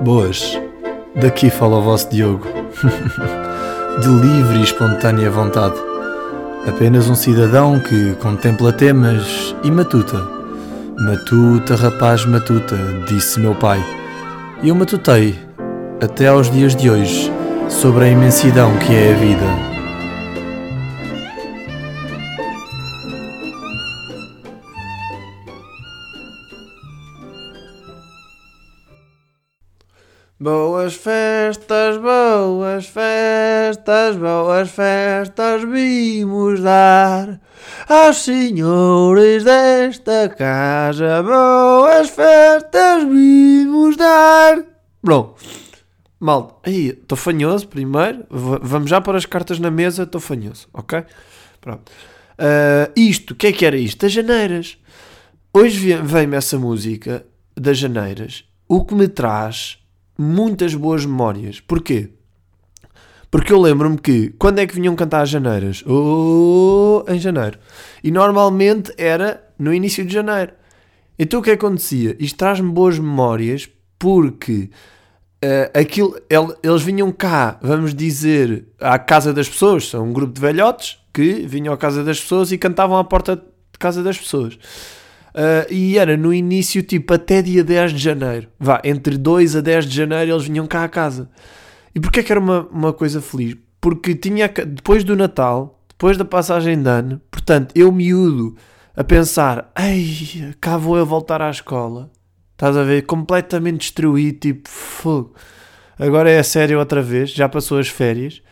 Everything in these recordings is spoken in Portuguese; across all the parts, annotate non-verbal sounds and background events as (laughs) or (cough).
Boas, daqui fala o vosso Diogo. (laughs) De livre e espontânea vontade. Apenas um cidadão que contempla temas e matuta. Matuta, rapaz, matuta, disse meu pai. E eu matutei, até aos dias de hoje, sobre a imensidão que é a vida. Boas festas, boas festas, boas festas vimos dar aos senhores desta casa. Boas festas vimos dar. Bom, mal, aí, estou fanhoso primeiro. Vamos já pôr as cartas na mesa, estou fanhoso, ok? Pronto. Ah, isto, o que é que era isto? Das janeiras. Hoje vem-me essa música das janeiras, o que me traz muitas boas memórias. Porquê? Porque eu lembro-me que quando é que vinham cantar as janeiras? Oh, em janeiro. E normalmente era no início de janeiro. Então o que acontecia? Isto traz-me boas memórias porque eh, aquilo, el- eles vinham cá, vamos dizer, à casa das pessoas, são um grupo de velhotes que vinham à casa das pessoas e cantavam à porta de casa das pessoas. Uh, e era no início, tipo, até dia 10 de janeiro. Vá, entre 2 a 10 de janeiro eles vinham cá à casa. E porquê que era uma, uma coisa feliz? Porque tinha, depois do Natal, depois da passagem de ano, portanto, eu miúdo a pensar, ei, cá vou eu voltar à escola. Estás a ver? Completamente destruído, tipo, fogo. Agora é a sério outra vez, já passou as férias.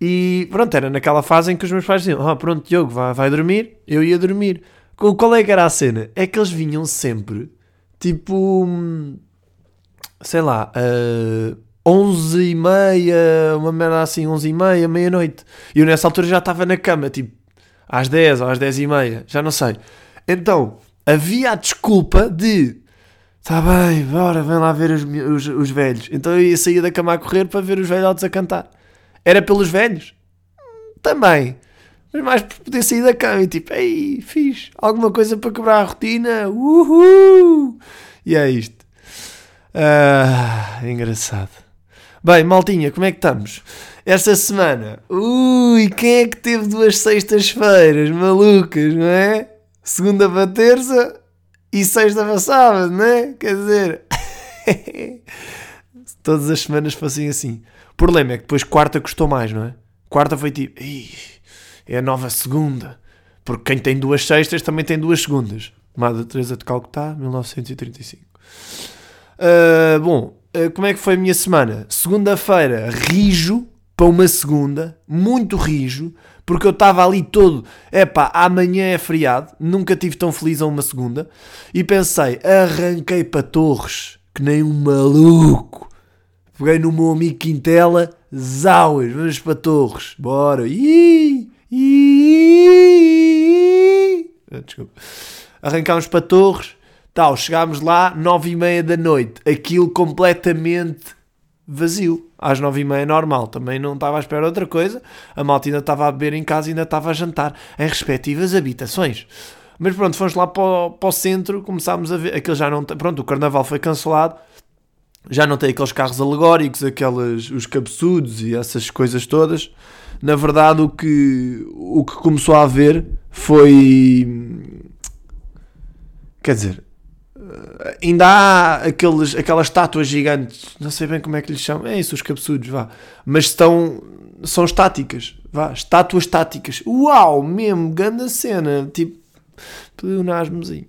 E pronto, era naquela fase em que os meus pais diziam: Ah, pronto, Diogo, vai, vai dormir. Eu ia dormir. Qual é que era a cena? É que eles vinham sempre, tipo, hum, sei lá, uh, 11 e meia, uma merda assim, 11 e meia, meia-noite. E eu nessa altura já estava na cama, tipo, às 10 ou às 10 e meia, já não sei. Então, havia a desculpa de. Está bem, bora, vem lá ver os, os, os velhos. Então eu ia sair da cama a correr para ver os velhotes a cantar. Era pelos velhos? Também. Mas mais por poder sair da cama e tipo, ei, fiz alguma coisa para quebrar a rotina. Uhul! E é isto. Ah, engraçado. Bem, maltinha, como é que estamos? Esta semana, ui, quem é que teve duas sextas-feiras malucas, não é? Segunda para terça e sexta para sábado, não é? Quer dizer, (laughs) todas as semanas fossem assim. O problema é que depois quarta custou mais, não é? Quarta foi tipo, "Ih, é a nova segunda. Porque quem tem duas sextas também tem duas segundas. Madre Teresa de Calcutá, 1935. Ah, bom, ah, como é que foi a minha semana? Segunda-feira, rijo para uma segunda, muito rijo, porque eu estava ali todo, epá, amanhã é feriado, nunca tive tão feliz a uma segunda, e pensei, arranquei para Torres, que nem um maluco. Peguei no meu amigo Quintela, zauas, vamos para Torres, bora. Ih, Desculpa. Arrancámos para Torres, tal, chegámos lá, nove e meia da noite, aquilo completamente vazio. Às nove e meia normal, também não estava à espera outra coisa, a malta ainda estava a beber em casa e ainda estava a jantar em respectivas habitações. Mas pronto, fomos lá para o, para o centro, começámos a ver, aquele já não pronto, o carnaval foi cancelado, já não tem aqueles carros alegóricos, aquelas, os cabeçudos e essas coisas todas. Na verdade, o que, o que começou a haver foi. Quer dizer, eh, ainda há aqueles, aquelas estátuas gigantes, não sei bem como é que lhes chamam, é isso, os cabeçudos, vá. Mas estão, são estáticas, vá, estátuas estáticas. Uau, mesmo, grande cena, tipo, pleonasmozinho.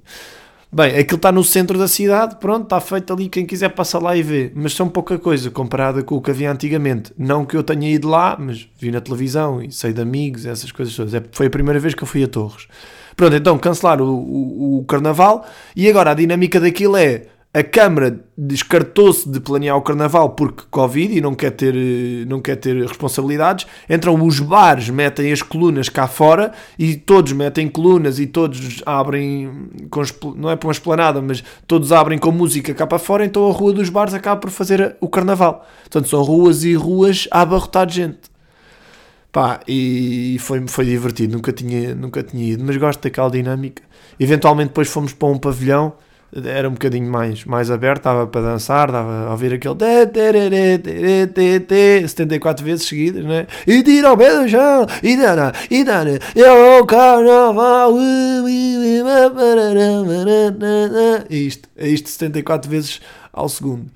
Bem, aquilo está no centro da cidade, pronto, está feito ali, quem quiser passa lá e vê. Mas são pouca coisa comparada com o que havia antigamente. Não que eu tenha ido lá, mas vi na televisão e sei de amigos, essas coisas todas. É- Foi a primeira vez que eu fui a Torres. Pronto, então cancelaram o, o, o carnaval e agora a dinâmica daquilo é a Câmara descartou-se de planear o carnaval porque Covid e não quer ter, não quer ter responsabilidades. Então os bares metem as colunas cá fora e todos metem colunas e todos abrem, com, não é para uma esplanada, mas todos abrem com música cá para fora. Então a rua dos bares acaba por fazer o carnaval. Portanto, são ruas e ruas a abarrotar de gente. Pá, e foi, foi divertido, nunca tinha, nunca tinha ido, mas gosto daquela dinâmica. Eventualmente depois fomos para um pavilhão era um bocadinho mais, mais aberto, dava para dançar, dava a ouvir aquele 74 vezes seguidas, né? E tira ao pé do chão, e dana, e dana, eu carnaval, isto, é isto 74 vezes ao segundo.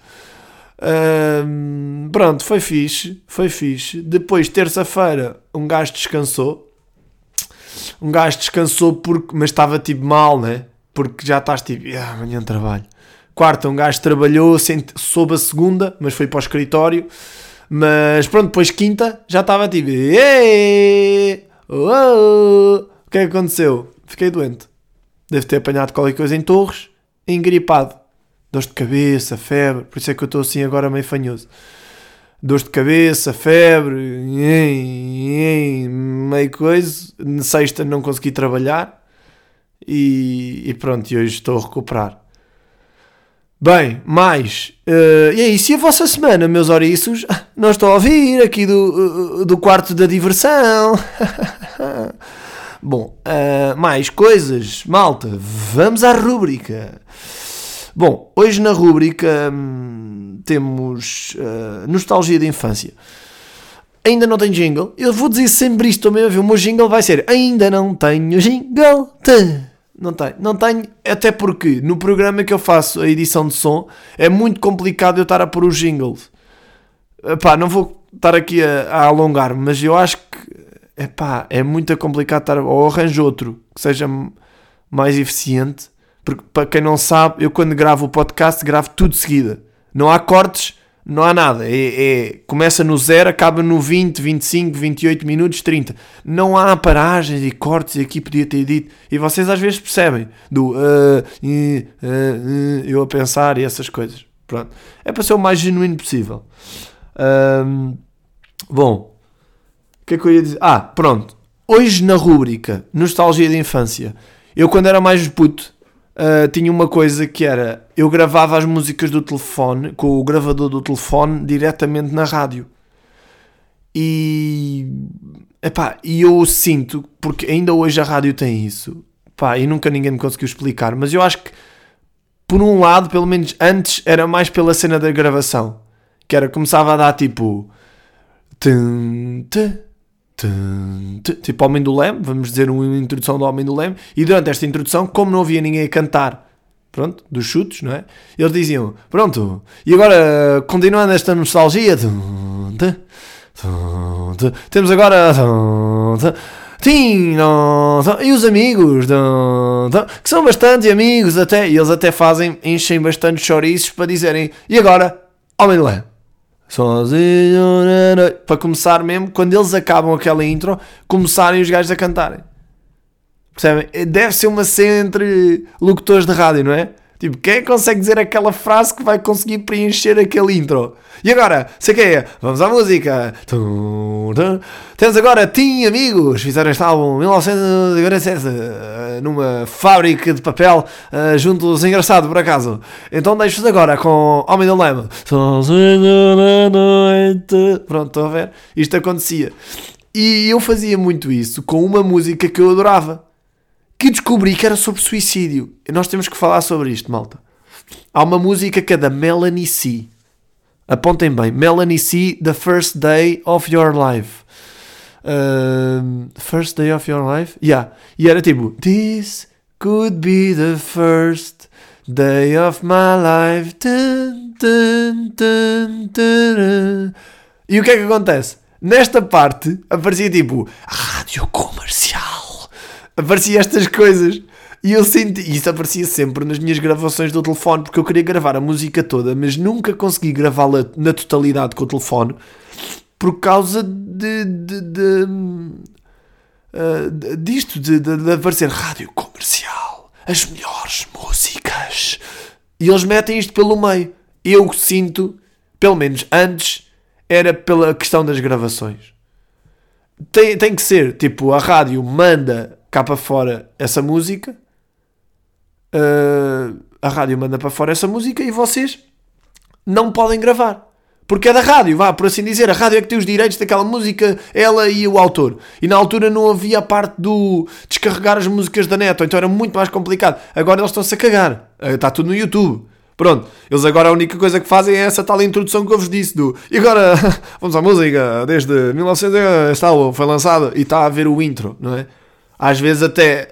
Um, pronto, foi fixe, foi fixe. Depois, terça-feira, um gajo descansou. Um gajo descansou porque, mas estava tipo mal, né? Porque já estás tipo, ah, amanhã trabalho. Quarta, um gajo trabalhou, soube a segunda, mas foi para o escritório. Mas pronto, depois quinta, já estava tipo, oh, o que é que aconteceu? Fiquei doente. Deve ter apanhado qualquer coisa em Torres, engripado dores de cabeça, febre, por isso é que eu estou assim agora meio fanhoso. Dores de cabeça, febre, meio coisa. Na sexta não consegui trabalhar e, e pronto, e hoje estou a recuperar. Bem, mais. Uh, e é isso. E a vossa semana, meus oriços? (laughs) Não estou a ouvir aqui do, do quarto da diversão. (laughs) Bom, uh, mais coisas. Malta, vamos à rúbrica. Bom, hoje na rúbrica hum, temos Nostalgia da Infância. Ainda não tenho jingle. Eu vou dizer sempre isto também. O meu jingle vai ser Ainda não tenho jingle. Não tenho, não tenho, até porque no programa que eu faço a edição de som é muito complicado eu estar a pôr os jingles. Epá, não vou estar aqui a, a alongar, mas eu acho que epá, é muito complicado estar. Ou arranjo outro que seja mais eficiente porque, para quem não sabe, eu quando gravo o podcast, gravo tudo de seguida. Não há cortes, não há nada. É, é, começa no zero, acaba no 20, 25, 28 minutos, 30. Não há paragens e cortes, e aqui podia ter dito. E vocês às vezes percebem do uh, uh, uh, eu a pensar e essas coisas. Pronto. É para ser o mais genuíno possível. Um, bom, o que é que eu ia dizer? Ah, pronto. Hoje na rúbrica Nostalgia de Infância, eu quando era mais puto, uh, tinha uma coisa que era eu gravava as músicas do telefone com o gravador do telefone diretamente na rádio. E epá, e eu sinto, porque ainda hoje a rádio tem isso, pá, e nunca ninguém me conseguiu explicar, mas eu acho que por um lado, pelo menos antes, era mais pela cena da gravação, que era começava a dar tipo tum, tum, tipo Homem do Leme, vamos dizer uma introdução do Homem do Leme, e durante esta introdução, como não havia ninguém a cantar, pronto, dos chutes, não é? Eles diziam, pronto, e agora, continuando esta nostalgia, temos agora e os amigos que são bastante amigos até, e eles até fazem, enchem bastante chouriços para dizerem, e agora, Homem do Leme. Sozinho. Para começar mesmo, quando eles acabam aquela intro, começarem os gajos a cantarem. Percebem? Deve ser uma cena entre locutores de rádio, não é? Tipo, quem é consegue dizer aquela frase que vai conseguir preencher aquele intro? E agora, sei que é, vamos à música. Temos agora Tim Amigos, fizeram este álbum em 1947 numa fábrica de papel uh, junto dos engraçado por acaso. Então deixo-vos agora com Homem do Lema. Sozinho na noite. Pronto, estão a ver? Isto acontecia. E eu fazia muito isso com uma música que eu adorava que descobri que era sobre suicídio. Nós temos que falar sobre isto, malta. Há uma música que é da Melanie C. Apontem bem. Melanie C, The First Day of Your Life. Uh, first Day of Your Life? Yeah. E era tipo: This could be the first day of my life. Dun, dun, dun, e o que é que acontece? Nesta parte aparecia tipo rádio comercial aparecia estas coisas. E eu senti, isso aparecia sempre nas minhas gravações do telefone, porque eu queria gravar a música toda, mas nunca consegui gravá-la na totalidade com o telefone por causa de, de, de, uh, disto, de, de, de aparecer rádio comercial, as melhores músicas. E eles metem isto pelo meio. Eu sinto, pelo menos antes, era pela questão das gravações. Tem, tem que ser, tipo, a rádio manda cá para fora essa música, uh, a rádio manda para fora essa música e vocês não podem gravar. Porque é da rádio, vá, por assim dizer. A rádio é que tem os direitos daquela música, ela e o autor. E na altura não havia a parte do descarregar as músicas da net, então era muito mais complicado. Agora eles estão-se a cagar. Está tudo no YouTube. Pronto, eles agora a única coisa que fazem é essa tal introdução que eu vos disse do. E agora, (laughs) vamos à música, desde 1900 tal, foi lançado e está a ver o intro, não é? Às vezes até,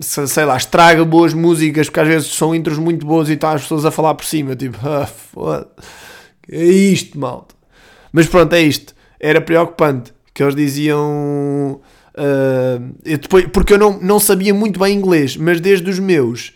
sei lá, estraga boas músicas, porque às vezes são intros muito boas e está as pessoas a falar por cima, tipo, (laughs) ah, foda é isto, malta. Mas pronto, é isto. Era preocupante que eles diziam. Uh, eu depois, porque eu não, não sabia muito bem inglês, mas desde os meus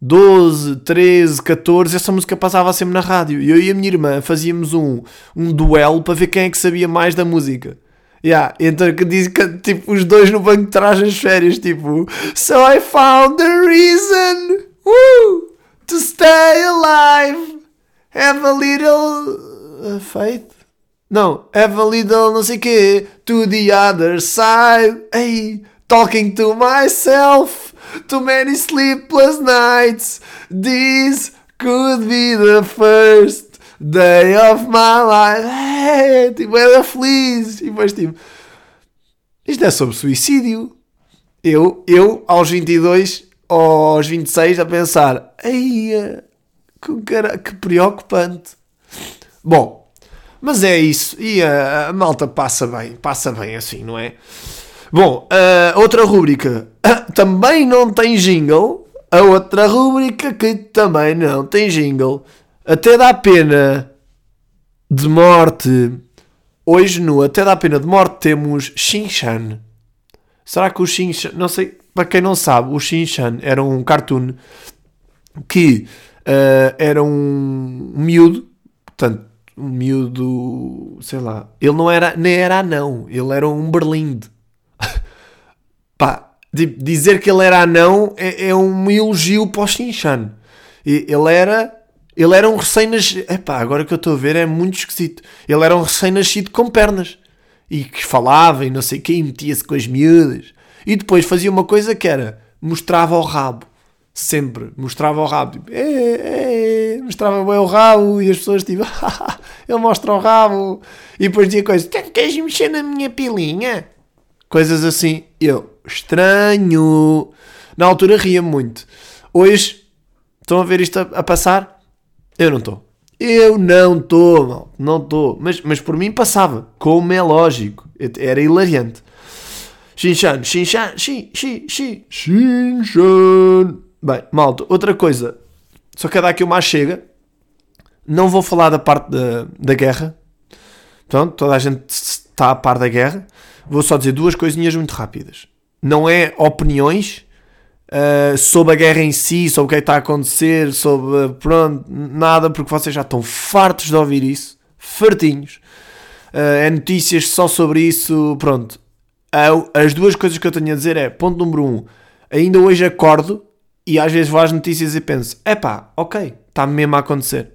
12, 13, 14, essa música passava sempre na rádio. E eu e a minha irmã fazíamos um, um duelo para ver quem é que sabia mais da música. Yeah, então que diz que tipo os dois no banco de trás nas férias, tipo So I found the reason woo, to stay alive. Have a little uh, faith. Não, have a little não sei quê to the other side. Hey, talking to myself. Too many sleepless nights. This could be the first day of my life. Tipo, era feliz. E depois, tipo, isto é sobre suicídio. Eu, eu aos 22 ou aos 26, a pensar, ai, que, cara, que preocupante. Bom, mas é isso. E a, a malta passa bem, passa bem assim, não é? Bom, uh, outra rúbrica (coughs) também não tem jingle. A outra rúbrica que também não tem jingle. Até dá pena de morte. Hoje no Até dá pena de morte temos Shinchan. Será que o Shinchan. Não sei, para quem não sabe, o Shinchan era um cartoon que uh, era um miúdo, portanto, um miúdo, sei lá, ele não era, nem era anão, ele era um berlinde (laughs) Pá, dizer que ele era anão é, é um elogio para o Shinchan. Ele era, ele era um recém-nascido. Epá, agora que eu estou a ver é muito esquisito. Ele era um recém-nascido com pernas. E que falava e não sei o que, metia-se com as miúdas. E depois fazia uma coisa que era, mostrava o rabo. Sempre, mostrava o rabo. Tipo, é, é, mostrava bem o rabo e as pessoas tipo, (laughs) ele mostra o rabo. E depois dizia coisas, queres mexer na minha pilinha? Coisas assim. Eu, estranho. Na altura ria muito. Hoje, estão a ver isto a, a passar? Eu não estou. Eu não estou, não estou. Mas, mas por mim passava, como é lógico. Era hilariante. Shinchan, Shinchan, Shin, Shin, Shin, Shinchan. Bem, malta, outra coisa. Só que dar aqui uma chega. Não vou falar da parte da, da guerra. Pronto, toda a gente está a par da guerra. Vou só dizer duas coisinhas muito rápidas. Não é opiniões uh, sobre a guerra em si, sobre o que, é que está a acontecer, sobre pronto, nada, porque vocês já estão fartos de ouvir isso, fartinhos. Uh, é notícias só sobre isso, pronto. As duas coisas que eu tenho a dizer é, ponto número um, ainda hoje acordo e às vezes vou às notícias e penso, epá, ok, está mesmo a acontecer.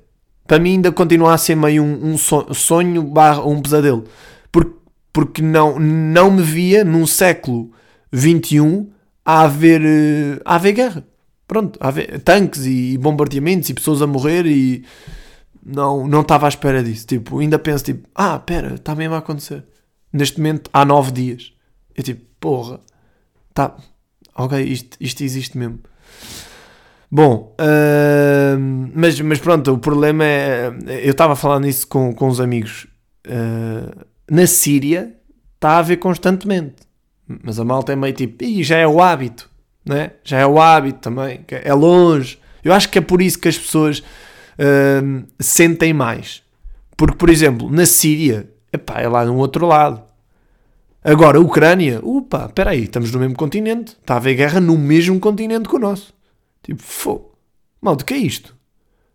Para mim ainda continua a ser meio um, um sonho barra um pesadelo. Porque porque não, não me via num século XXI a haver, eh, a haver guerra. Pronto, a haver tanques e bombardeamentos e pessoas a morrer e não, não estava à espera disso. Tipo, ainda penso tipo, ah, pera, está mesmo a acontecer. Neste momento há nove dias. Eu tipo, porra, tá, ok, isto, isto existe mesmo. Bom, uh, mas, mas pronto, o problema é. Eu estava a falar nisso com, com os amigos. Uh, na Síria está a haver constantemente. Mas a malta é meio tipo, e já é o hábito, né? já é o hábito também, é longe. Eu acho que é por isso que as pessoas uh, sentem mais. Porque, por exemplo, na Síria, epá, é lá no outro lado. Agora, a Ucrânia, opa, espera aí, estamos no mesmo continente. Está a haver guerra no mesmo continente que o nosso. Tipo, fô, mal, que é isto?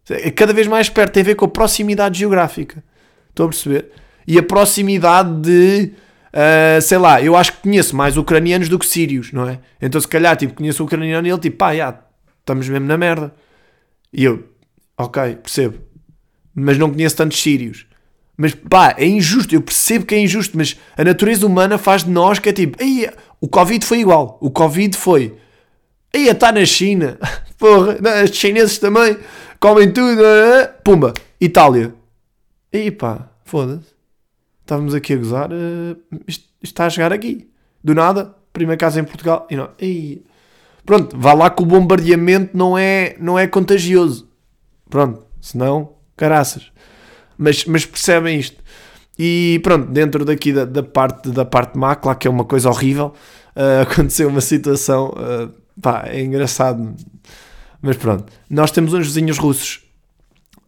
É cada vez mais perto, tem a ver com a proximidade geográfica. Estou a perceber? e a proximidade de. Uh, sei lá, eu acho que conheço mais ucranianos do que sírios, não é? Então, se calhar, tipo, conheço o ucraniano e ele, tipo, pá, já, estamos mesmo na merda. E eu, ok, percebo. Mas não conheço tantos sírios. Mas pá, é injusto, eu percebo que é injusto, mas a natureza humana faz de nós que é tipo, Ei, o Covid foi igual. O Covid foi. Aí está na China. (laughs) Porra, os chineses também comem tudo. Pumba, Itália. Aí pá, foda-se. Estávamos aqui a gozar. Uh, isto, isto, está a chegar aqui. Do nada, primeira casa em Portugal. E não. Pronto, vá lá que o bombardeamento não é, não é contagioso. Pronto, senão, caraças. Mas, mas percebem isto. E pronto, dentro daqui da, da, parte, da parte má, claro que é uma coisa horrível, uh, (laughs) aconteceu uma situação, uh, pá, é engraçado, mas pronto. Nós temos uns vizinhos russos,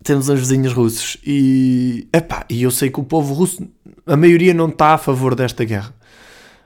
temos uns vizinhos russos e, epá, e eu sei que o povo russo, a maioria não está a favor desta guerra.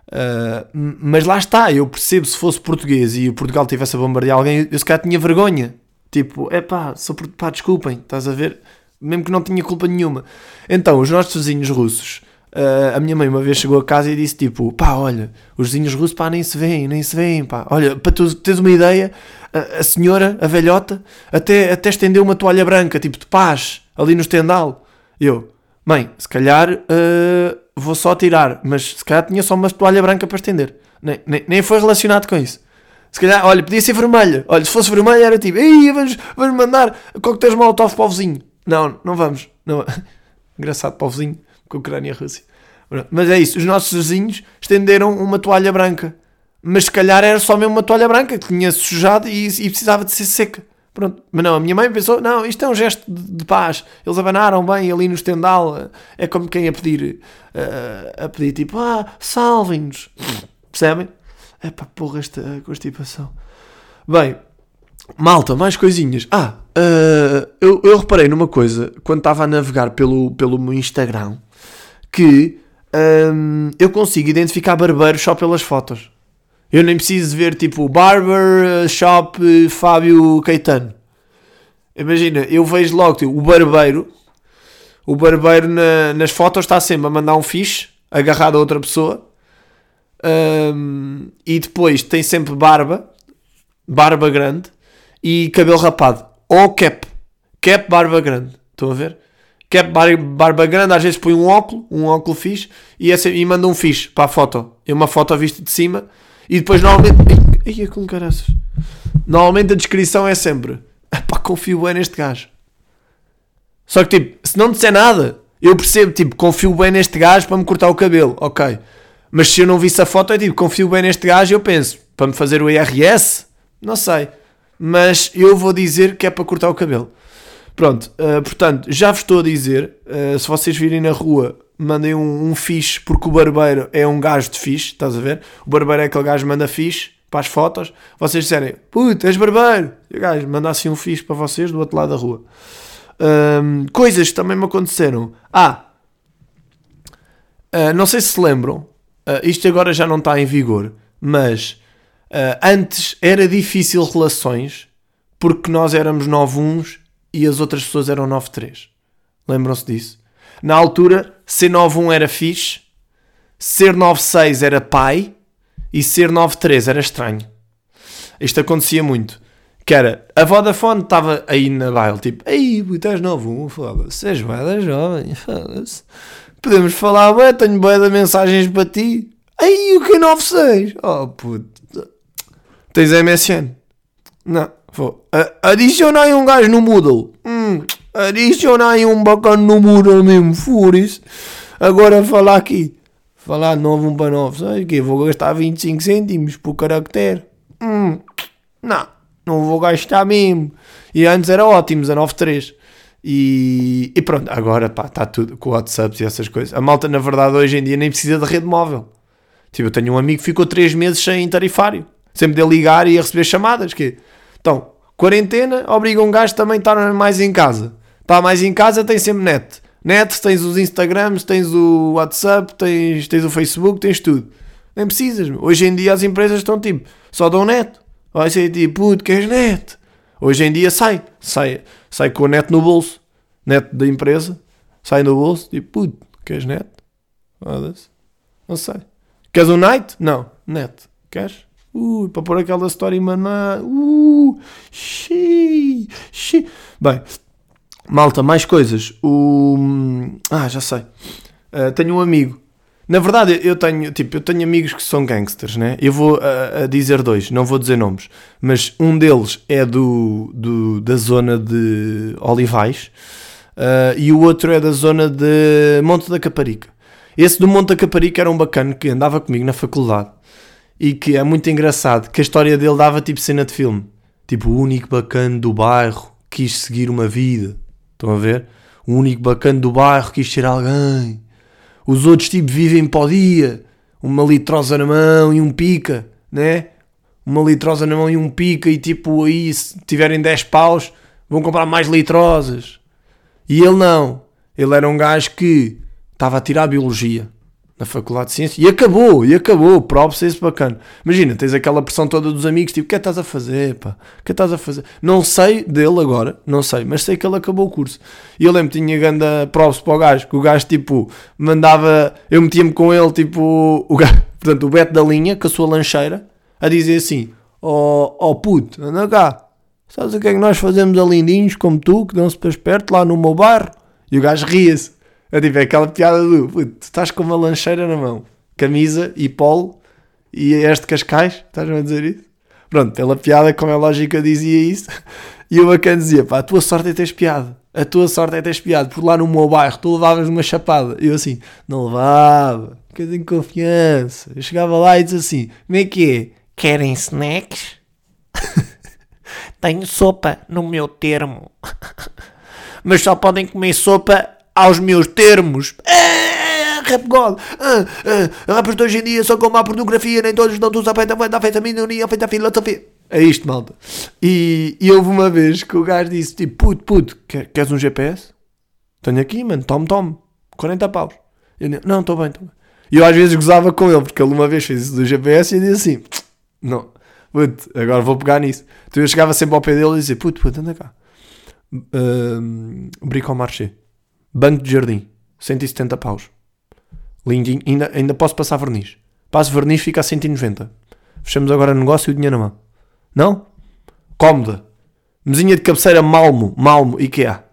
Uh, mas lá está, eu percebo se fosse português e o Portugal tivesse a bombardear alguém, eu se calhar tinha vergonha. Tipo, é pá, pá, desculpem, estás a ver? mesmo que não tinha culpa nenhuma. Então, os nossos vizinhos russos, uh, a minha mãe uma vez chegou a casa e disse tipo, pá, olha, os vizinhos russos, pá, nem se veem, nem se veem, pá. Olha, para tu teres uma ideia, a, a, senhora, a velhota, até, até estendeu uma toalha branca, tipo de paz, ali no estendal. Eu, mãe, se calhar uh, vou só tirar, mas se calhar tinha só uma toalha branca para estender. Nem, nem, nem foi relacionado com isso. Se calhar, olha, podia ser vermelha. Olha, se fosse vermelha era tipo, ei, vamos, vamos mandar coquetéis molotov para o vizinho. Não, não vamos. Não. (laughs) Engraçado para o vizinho, com a Ucrânia e a Rússia. Mas é isso, os nossos vizinhos estenderam uma toalha branca. Mas se calhar era só mesmo uma toalha branca que tinha sujado e, e precisava de ser seca. Pronto. Mas não, a minha mãe pensou: não, isto é um gesto de, de paz. Eles abanaram bem ali no estendal. É como quem a pedir, uh, a pedir tipo: ah, salvem-nos. Percebem? É pá, porra, esta constipação. Bem, malta, mais coisinhas. Ah, Uh, eu, eu, reparei numa coisa quando estava a navegar pelo, pelo meu Instagram que um, eu consigo identificar barbeiros só pelas fotos. Eu nem preciso ver tipo Barber Shop Fábio Caetano. Imagina, eu vejo logo tipo, o barbeiro. O barbeiro na, nas fotos está sempre a mandar um fixe agarrado a outra pessoa. Um, e depois tem sempre barba, barba grande e cabelo rapado ou cap. Cap barba grande. Estão a ver? Cap barba grande, às vezes põe um óculo, um óculo fixe, e, essa, e manda um fixe para a foto. É uma foto vista de cima, e depois normalmente. Ai, é com caraças. Normalmente a descrição é sempre: pá, confio bem neste gajo. Só que tipo, se não disser nada, eu percebo, tipo, confio bem neste gajo para me cortar o cabelo, ok. Mas se eu não visse a foto, é tipo, confio bem neste gajo, eu penso, para me fazer o IRS? Não sei mas eu vou dizer que é para cortar o cabelo. Pronto, uh, portanto, já vos estou a dizer, uh, se vocês virem na rua, mandem um, um fixe, porque o barbeiro é um gajo de fixe, estás a ver? O barbeiro é aquele gajo que manda fixe para as fotos. Vocês disserem, puto, és barbeiro. E o gajo manda assim um fixe para vocês do outro lado da rua. Um, coisas que também me aconteceram. Ah, uh, não sei se se lembram, isto agora já não está em vigor, mas Uh, antes era difícil relações porque nós éramos 9-1 e as outras pessoas eram 9-3. Lembram-se disso? Na altura, ser 9-1 era fixe, ser 9-6 era pai e ser 9-3 era estranho. Isto acontecia muito. Que era, a Vodafone estava aí na baile, tipo, tu és 9-1, foda-se, és bué jovem, foda-se. Podemos falar, bué, tenho bué de mensagens para ti. Ei, o que é 9-6? Oh, puto. Tens MSN? Não, vou. Adiciona aí um gajo no Moodle. Hum, adiciona aí um bacana no Moodle mesmo, furis. Agora falar aqui. Falar 9 1 para 9. Sabe o quê? Vou gastar 25 cêntimos por caractere. Hum, não, não vou gastar mesmo. E antes era ótimo, 19.3. E, e pronto, agora pá, está tudo com WhatsApp e essas coisas. A malta, na verdade, hoje em dia nem precisa de rede móvel. Tipo, eu tenho um amigo que ficou 3 meses sem tarifário sempre de ligar e a receber chamadas. Que, então, quarentena obriga um gajo também a estar mais em casa. Está mais em casa, tem sempre net. Net, tens os Instagrams, tens o WhatsApp, tens, tens o Facebook, tens tudo. Nem precisas. Hoje em dia as empresas estão tipo, só dão net. Vai ser tipo, puto, queres net? Hoje em dia sai, sai, sai com o net no bolso. Net da empresa, sai no bolso, tipo, puto, queres net? Não sei. Queres um night? Não, net. Queres? Uh, para pôr aquela história maná. Uh, xii, xii. Bem, malta, mais coisas. O... Ah, já sei. Uh, tenho um amigo. Na verdade, eu tenho, tipo, eu tenho amigos que são gangsters, né? Eu vou uh, a dizer dois, não vou dizer nomes, mas um deles é do, do da zona de Olivais. Uh, e o outro é da zona de Monte da Caparica. Esse do Monte da Caparica era um bacana que andava comigo na faculdade e que é muito engraçado, que a história dele dava tipo cena de filme. Tipo, o único bacana do bairro quis seguir uma vida. Estão a ver? O único bacana do bairro quis ser alguém. Os outros tipo vivem para o dia. Uma litrosa na mão e um pica, né? Uma litrosa na mão e um pica e tipo aí se tiverem 10 paus vão comprar mais litrosas. E ele não. Ele era um gajo que estava a tirar Biologia na Faculdade de Ciências e acabou, e acabou. Props esse bacana. Imagina, tens aquela pressão toda dos amigos, tipo, o que é que estás a fazer, pá? O que é que estás a fazer? Não sei dele agora, não sei, mas sei que ele acabou o curso. E eu lembro tinha ganda props para o gajo, que o gajo, tipo, mandava, eu metia-me com ele, tipo, o gajo, (laughs) portanto, o Beto da linha, com a sua lancheira, a dizer assim, ó oh, oh puto, anda cá, sabes o que é que nós fazemos a lindinhos, como tu, que dão-se para esperto, lá no meu bairro? E o gajo ria-se. Eu tive aquela piada do tu estás com uma lancheira na mão, camisa e polo e este Cascais, estás-me a dizer isso? Pronto, pela piada, como é lógico, eu dizia isso. (laughs) E o bacana dizia: pá, a tua sorte é teres piada. A tua sorte é teres piada. Por lá no meu bairro, tu levavas uma chapada. Eu assim: não levava, porque eu confiança. Eu chegava lá e dizia assim: como é que é? Querem snacks? (laughs) Tenho sopa no meu termo. (laughs) Mas só podem comer sopa aos meus termos. Rap God. Ah, ah, rappers de hoje em dia só com má pornografia, nem todos não usam feita feita feita minoria, feita filosofia. É isto, malta. E, e houve uma vez que o gajo disse: tipo, puto, puto, quer, queres um GPS? Tenho aqui, mano, tome, tome. 40 paus. Eu disse, não, estou bem, estou bem. E eu às vezes gozava com ele, porque ele uma vez fez isso do GPS e eu disse assim: não, puto, agora vou pegar nisso. Então eu chegava sempre ao pé dele e dizia: puto, puto, anda cá. Uh, Bricomarché. Banco de jardim, 170 paus. Lindinho, ainda, ainda posso passar verniz. Passo verniz, fica a 190. Fechamos agora o negócio e o dinheiro na mão. Não? Cómoda. Mesinha de cabeceira Malmo, Malmo, IKEA.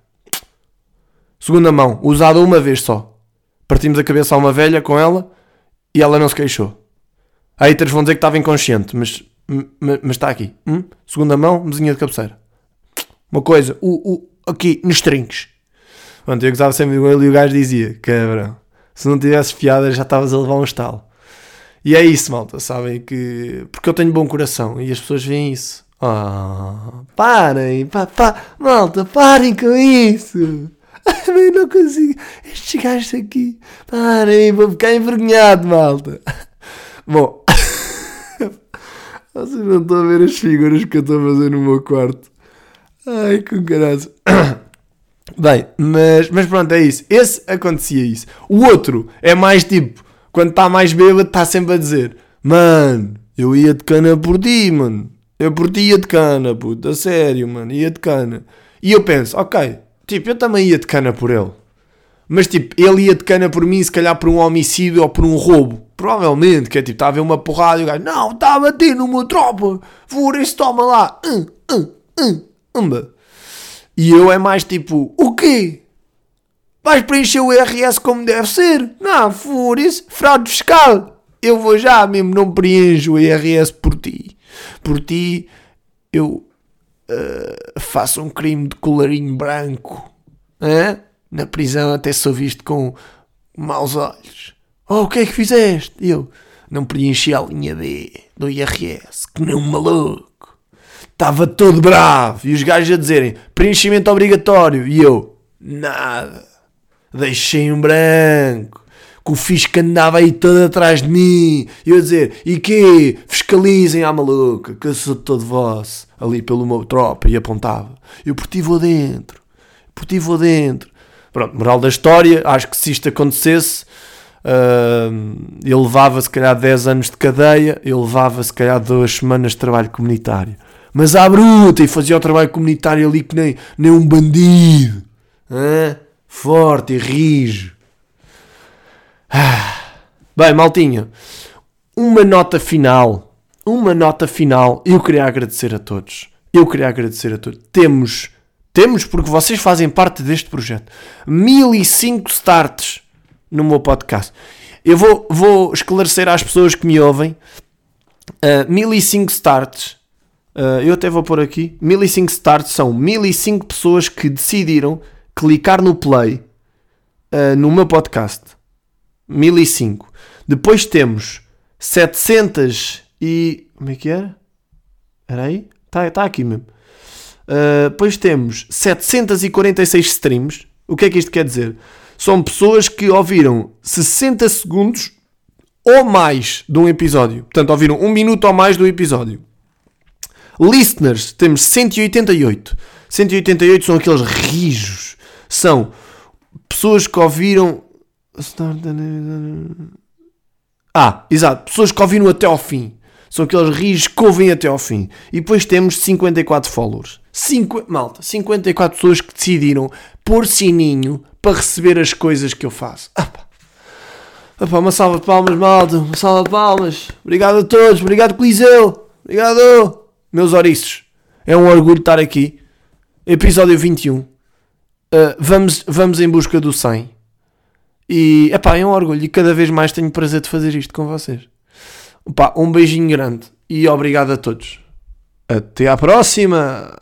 Segunda mão, usada uma vez só. Partimos a cabeça a uma velha com ela e ela não se queixou. Haters vão dizer que estava inconsciente, mas, mas, mas está aqui. Hum? Segunda mão, mesinha de cabeceira. Uma coisa, o, o, aqui nos trinques. Pronto, eu gostava sempre com ele e o gajo dizia: cabrão, se não tivesses piada já estavas a levar um estalo. E é isso, malta, sabem que. Porque eu tenho bom coração e as pessoas veem isso. Oh, parem, pá, malta, parem com isso. (laughs) Eu não consigo. Estes gajos aqui, parem, vou ficar envergonhado, malta. (laughs) Bom, (laughs) vocês não estão a ver as figuras que eu estou a fazer no meu quarto. Ai, com caralho. (coughs) Bem, mas, mas pronto, é isso. Esse acontecia isso. O outro é mais tipo, quando está mais bêbado, está sempre a dizer: Mano, eu ia de cana por ti, mano. Eu por ti ia de cana, puta, a sério, mano, ia de cana. E eu penso: Ok, tipo, eu também ia de cana por ele. Mas tipo, ele ia de cana por mim, se calhar por um homicídio ou por um roubo. Provavelmente, que é tipo, está a ver uma porrada e o gajo: Não, está a bater numa tropa. Por isso toma lá. Hum, hum, hum, hum. E eu é mais tipo, o quê? Vais preencher o IRS como deve ser? Não, isso, fraude fiscal. Eu vou já mesmo, não preencho o IRS por ti. Por ti, eu uh, faço um crime de colarinho branco. Hã? Na prisão até sou visto com maus olhos. Oh, o que é que fizeste? Eu não preenchi a linha B do IRS, que nem um maluco. Estava todo bravo. E os gajos a dizerem preenchimento obrigatório. E eu, nada. Deixei um branco. Que o fisco andava aí todo atrás de mim. E eu a dizer, e que? Fiscalizem a maluca, que eu sou todo vosso. Ali pelo meu tropa. E apontava. Eu por ti vou dentro. Por ti vou dentro. Pronto, moral da história. Acho que se isto acontecesse. Uh, ele levava se calhar 10 anos de cadeia, ele levava se calhar 2 semanas de trabalho comunitário mas à bruta e fazia o trabalho comunitário ali que nem, nem um bandido. Hã? Forte e rijo. Ah. Bem, maltinha, uma nota final. Uma nota final. Eu queria agradecer a todos. Eu queria agradecer a todos. Temos, temos porque vocês fazem parte deste projeto. 1005 starts no meu podcast. Eu vou, vou esclarecer às pessoas que me ouvem. Uh, 1005 starts Uh, eu até vou pôr aqui: 1005 starts são 1005 pessoas que decidiram clicar no play uh, no meu podcast. 1005. Depois temos 700 e. Como é que era? Era aí? Está tá aqui mesmo. Uh, depois temos 746 streams. O que é que isto quer dizer? São pessoas que ouviram 60 segundos ou mais de um episódio. Portanto, ouviram um minuto ou mais do episódio. Listeners, temos 188. 188 são aqueles rijos. São pessoas que ouviram. Ah, exato. Pessoas que ouviram até ao fim. São aqueles rijos que ouvem até ao fim. E depois temos 54 followers. Cinqu... Malta, 54 pessoas que decidiram pôr sininho para receber as coisas que eu faço. Ah, pá, uma salva de palmas, malta. Uma salva de palmas. Obrigado a todos. Obrigado, Coliseu. Obrigado, meus ouriços. É um orgulho estar aqui. Episódio 21. Uh, ah, vamos, vamos em busca do 100. E, epá, é um orgulho. E cada vez mais tenho prazer de fazer isto com vocês. Um beijinho grande. E obrigado a todos. Até à próxima!